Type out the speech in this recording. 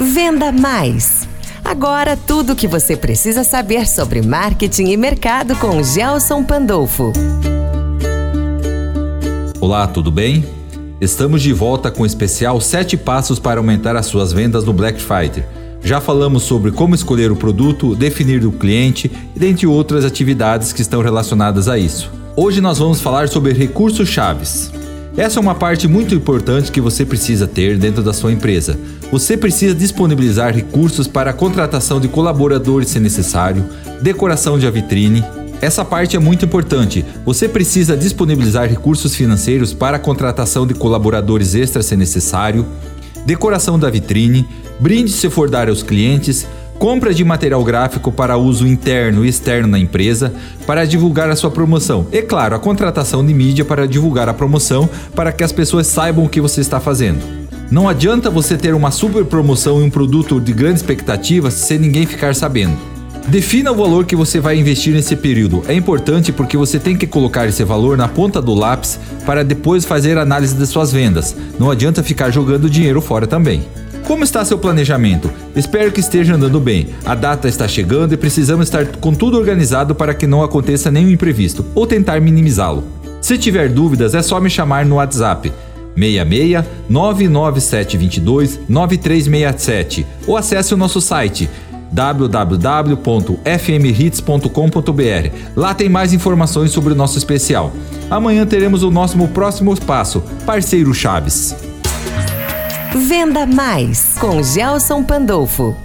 Venda Mais. Agora tudo o que você precisa saber sobre marketing e mercado com Gelson Pandolfo. Olá, tudo bem? Estamos de volta com o especial 7 passos para aumentar as suas vendas no Black Friday. Já falamos sobre como escolher o produto, definir o cliente e dentre outras atividades que estão relacionadas a isso. Hoje nós vamos falar sobre recursos chaves. Essa é uma parte muito importante que você precisa ter dentro da sua empresa. Você precisa disponibilizar recursos para a contratação de colaboradores se necessário, decoração de vitrine. Essa parte é muito importante. Você precisa disponibilizar recursos financeiros para a contratação de colaboradores extras se necessário, decoração da vitrine, brinde se for dar aos clientes, compra de material gráfico para uso interno e externo na empresa para divulgar a sua promoção. E claro, a contratação de mídia para divulgar a promoção para que as pessoas saibam o que você está fazendo. Não adianta você ter uma super promoção e um produto de grande expectativa sem ninguém ficar sabendo. Defina o valor que você vai investir nesse período. É importante porque você tem que colocar esse valor na ponta do lápis para depois fazer análise de suas vendas. Não adianta ficar jogando dinheiro fora também. Como está seu planejamento? Espero que esteja andando bem. A data está chegando e precisamos estar com tudo organizado para que não aconteça nenhum imprevisto ou tentar minimizá-lo. Se tiver dúvidas, é só me chamar no WhatsApp 66 99722 9367 ou acesse o nosso site www.fmhits.com.br. Lá tem mais informações sobre o nosso especial. Amanhã teremos o nosso próximo passo, Parceiro Chaves. Venda Mais com Gelson Pandolfo.